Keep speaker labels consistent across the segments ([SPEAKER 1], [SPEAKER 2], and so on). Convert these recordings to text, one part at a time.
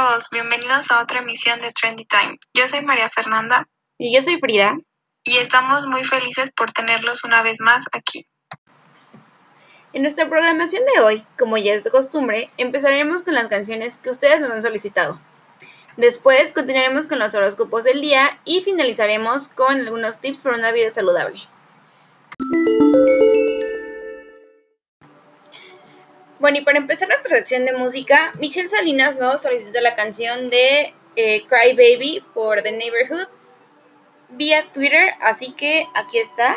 [SPEAKER 1] todos, bienvenidos a otra emisión de Trendy Time. Yo soy María Fernanda.
[SPEAKER 2] Y yo soy Frida.
[SPEAKER 1] Y estamos muy felices por tenerlos una vez más aquí.
[SPEAKER 2] En nuestra programación de hoy, como ya es de costumbre, empezaremos con las canciones que ustedes nos han solicitado. Después continuaremos con los horóscopos del día y finalizaremos con algunos tips para una vida saludable. Bueno, y para empezar nuestra sección de música, Michelle Salinas nos solicita la canción de eh, Cry Baby por The Neighborhood vía Twitter, así que aquí está.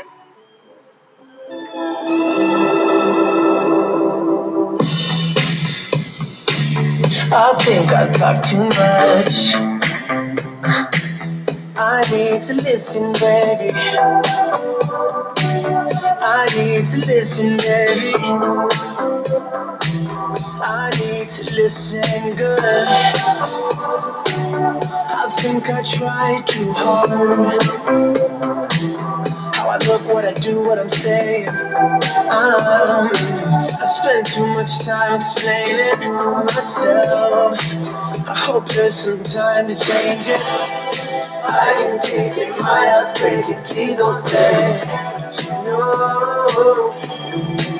[SPEAKER 3] I think I talk too much. I need to listen, baby. I need to listen, baby. I need to listen good. I think I tried too hard. How I look, what I do, what I'm saying. Um, I spend too much time explaining myself. I hope there's some time to change it. I can taste it, my heart's breaking. Please don't say no,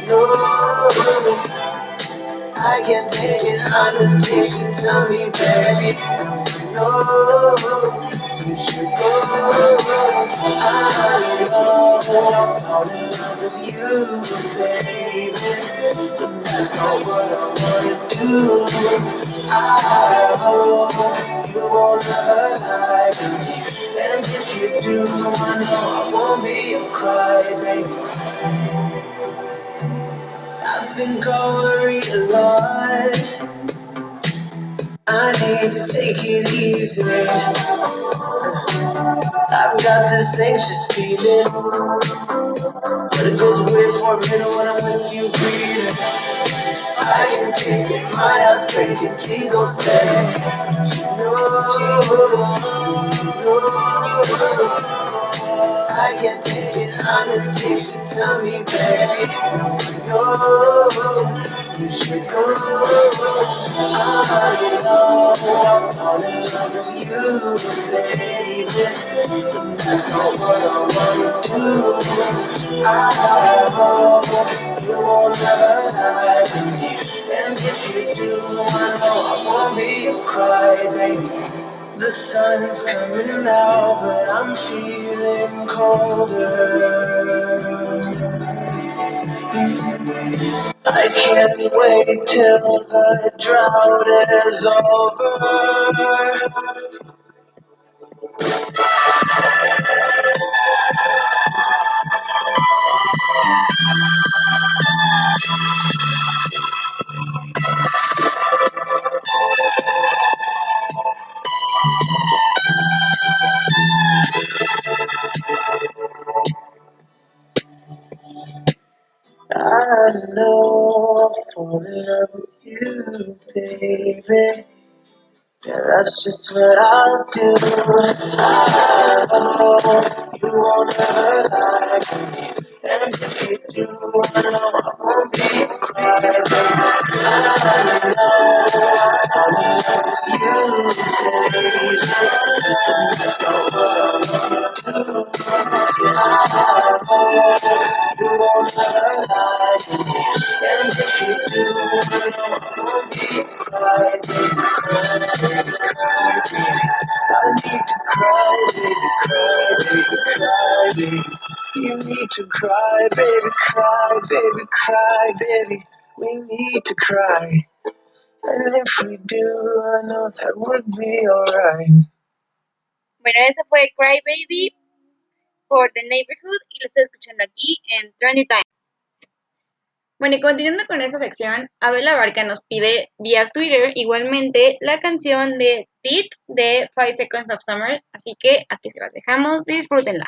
[SPEAKER 3] no. I can't take it, I'm impatient. Tell me, baby, no, you should go. I know I fall in love with you, baby, but that's not what I wanna do. I hope you won't ever lie to me, and if you do, I know I won't be a crybaby. Think worry a lot. I need to take it easy. I've got this anxious feeling, but it goes away for a minute when I'm with you, breathing. I can taste it, my heart's breaking. Please don't say no, no, no. I can't take it, I'm impatient. Tell me, baby, no, you should go. I know I'm in love with you, baby, but that's not what I want to do. I hope you won't ever lie to me, and if you do, I know I won't be a crybaby. The sun's coming out, but I'm feeling colder. I can't wait till the drought is over. You, baby. Yeah, that's just what I'll do. I know you won't ever like me. And if you do, I know I won't be crying. I know I'm in love you, baby. And that's not what I want to do. I know
[SPEAKER 2] Bueno, ese fue Cry Baby por The Neighborhood y lo estoy escuchando aquí en Trendy Time. Bueno, y continuando con esta sección, Abela Barca nos pide vía Twitter igualmente la canción de Tit de Five Seconds of Summer, así que aquí se las dejamos, disfrútenla.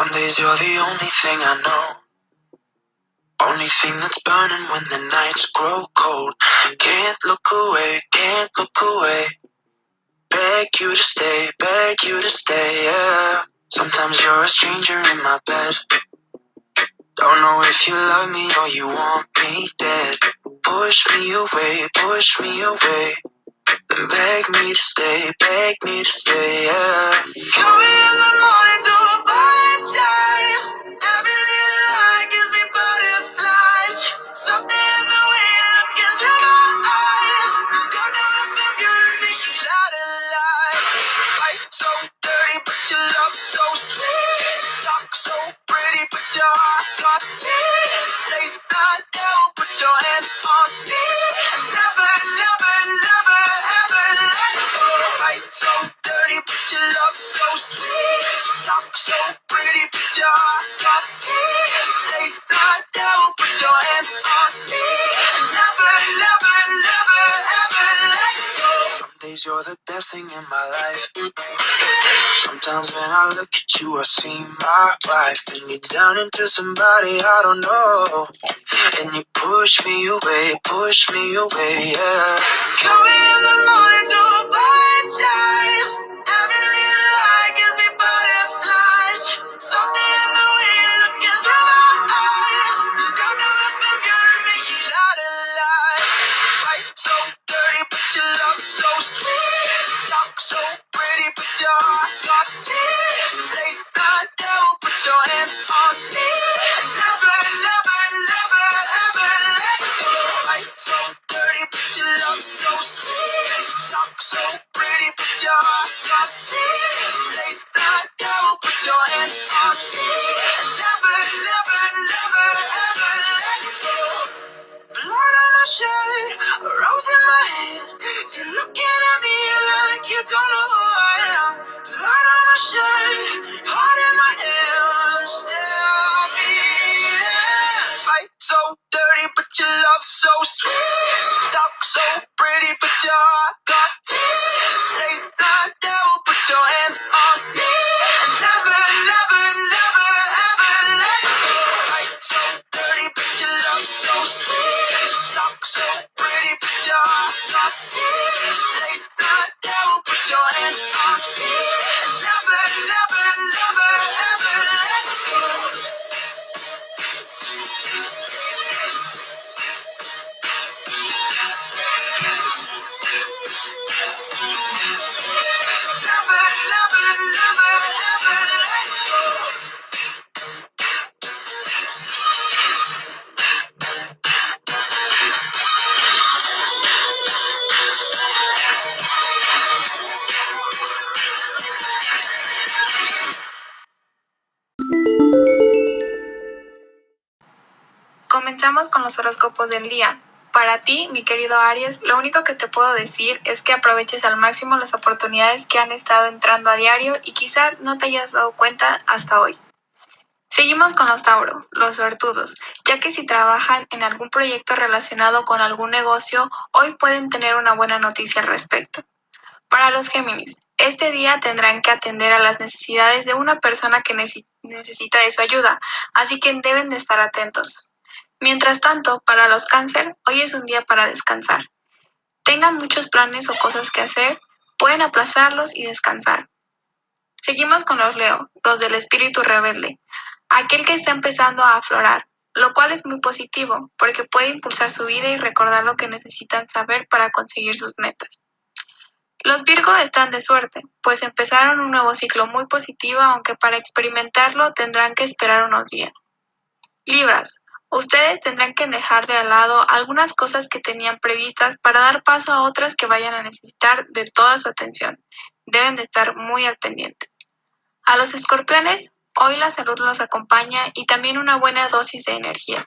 [SPEAKER 4] Some days you're the only thing I know. Only thing that's burning when the nights grow cold. Can't look away, can't look away. Beg you to stay, beg you to stay, yeah. Sometimes you're a stranger in my bed.
[SPEAKER 3] Don't know if you love me or you want me dead. Push me away, push me away. Then beg me to stay, beg me to stay, yeah. Call me in the morning gives me butterflies. Something in the way look into my eyes. If I'm gonna make it out alive. Fight so dirty, but your love so sweet. Talk so pretty, but your heart. Late night devil, put your hands on me. Never, never, never, ever let go. Fight so dirty, but your love so sweet. Talk so pretty, but your heart got deep. Late night devil, put your hands on me. Never, never, never, ever let go. Some days you're the best thing in my life. Sometimes when I look at you, I see my wife, and you turn into somebody I don't know. And you push me away, push me away, yeah. Call me in the morning to apologize. Heart in my hand, still beating. Fight so dirty, but your love so sweet. Talk so pretty, but your heart
[SPEAKER 1] Comenzamos con los horóscopos del día. Para ti, mi querido Aries, lo único que te puedo decir es que aproveches al máximo las oportunidades que han estado entrando a diario y quizá no te hayas dado cuenta hasta hoy. Seguimos con los Tauro, los suertudos, ya que si trabajan en algún proyecto relacionado con algún negocio, hoy pueden tener una buena noticia al respecto. Para los Géminis, este día tendrán que atender a las necesidades de una persona que necesi- necesita de su ayuda, así que deben de estar atentos. Mientras tanto, para los cáncer, hoy es un día para descansar. Tengan muchos planes o cosas que hacer, pueden aplazarlos y descansar. Seguimos con los Leo, los del espíritu rebelde, aquel que está empezando a aflorar, lo cual es muy positivo, porque puede impulsar su vida y recordar lo que necesitan saber para conseguir sus metas. Los Virgo están de suerte, pues empezaron un nuevo ciclo muy positivo, aunque para experimentarlo tendrán que esperar unos días. Libras, ustedes tendrán que dejar de lado algunas cosas que tenían previstas para dar paso a otras que vayan a necesitar de toda su atención. Deben de estar muy al pendiente. A los escorpiones, hoy la salud los acompaña y también una buena dosis de energía.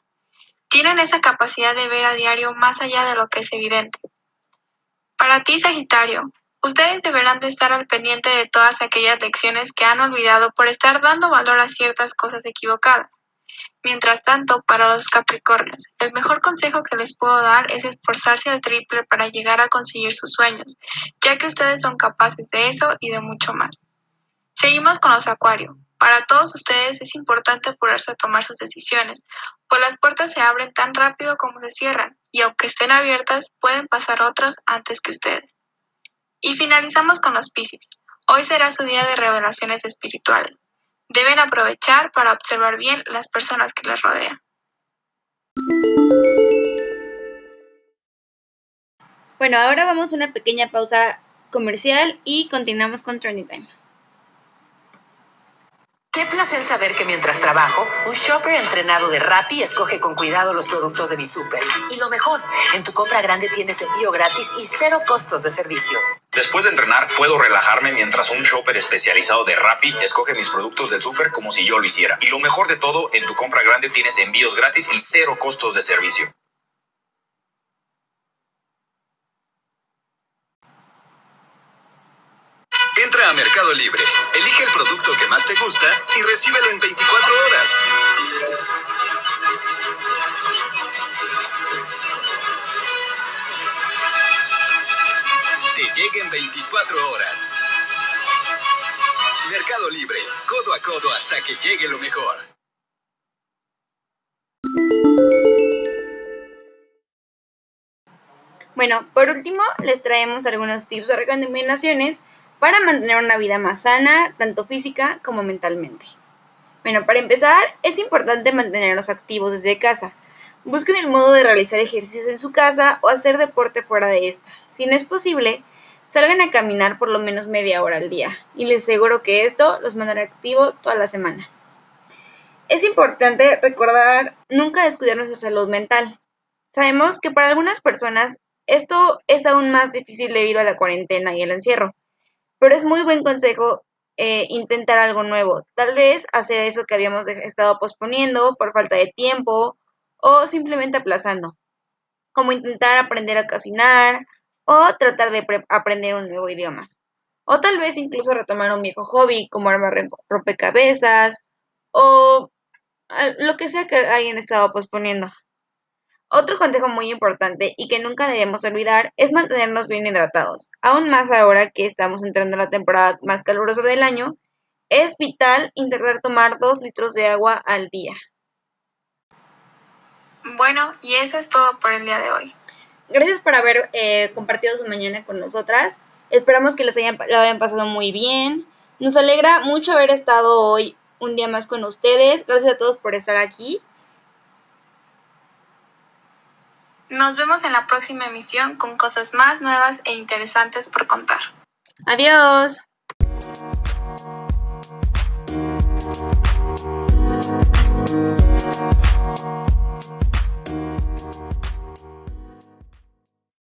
[SPEAKER 1] Tienen esa capacidad de ver a diario más allá de lo que es evidente. Para ti, Sagitario, ustedes deberán de estar al pendiente de todas aquellas lecciones que han olvidado por estar dando valor a ciertas cosas equivocadas. Mientras tanto, para los Capricornios, el mejor consejo que les puedo dar es esforzarse al triple para llegar a conseguir sus sueños, ya que ustedes son capaces de eso y de mucho más. Seguimos con los Acuario. Para todos ustedes es importante apurarse a tomar sus decisiones, pues las puertas se abren tan rápido como se cierran, y aunque estén abiertas, pueden pasar otros antes que ustedes. Y finalizamos con los Piscis. Hoy será su día de revelaciones espirituales. Deben aprovechar para observar bien las personas que les rodean.
[SPEAKER 2] Bueno, ahora vamos a una pequeña pausa comercial y continuamos con Trending Time.
[SPEAKER 5] Qué placer saber que mientras trabajo, un shopper entrenado de Rappi escoge con cuidado los productos de mi súper. Y lo mejor, en tu compra grande tienes envío gratis y cero costos de servicio.
[SPEAKER 6] Después de entrenar, puedo relajarme mientras un shopper especializado de Rappi escoge mis productos del súper como si yo lo hiciera. Y lo mejor de todo, en tu compra grande tienes envíos gratis y cero costos de servicio.
[SPEAKER 7] 24 horas. Mercado Libre, codo a codo hasta que llegue lo mejor.
[SPEAKER 2] Bueno, por último, les traemos algunos tips o recomendaciones para mantener una vida más sana, tanto física como mentalmente. Bueno, para empezar, es importante mantenernos activos desde casa. Busquen el modo de realizar ejercicios en su casa o hacer deporte fuera de esta. Si no es posible, salgan a caminar por lo menos media hora al día y les aseguro que esto los mantendrá activos toda la semana. Es importante recordar nunca descuidar nuestra salud mental. Sabemos que para algunas personas esto es aún más difícil debido a la cuarentena y el encierro. Pero es muy buen consejo eh, intentar algo nuevo. Tal vez hacer eso que habíamos estado posponiendo por falta de tiempo o simplemente aplazando. Como intentar aprender a cocinar o tratar de aprender un nuevo idioma. O tal vez incluso retomar un viejo hobby como armar rompecabezas o lo que sea que hayan estado posponiendo. Otro consejo muy importante y que nunca debemos olvidar es mantenernos bien hidratados. Aún más ahora que estamos entrando en la temporada más calurosa del año, es vital intentar tomar 2 litros de agua al día.
[SPEAKER 1] Bueno, y eso es todo por el día de hoy.
[SPEAKER 2] Gracias por haber eh, compartido su mañana con nosotras. Esperamos que les hayan, lo hayan pasado muy bien. Nos alegra mucho haber estado hoy un día más con ustedes. Gracias a todos por estar aquí.
[SPEAKER 1] Nos vemos en la próxima emisión con cosas más nuevas e interesantes por contar.
[SPEAKER 2] Adiós.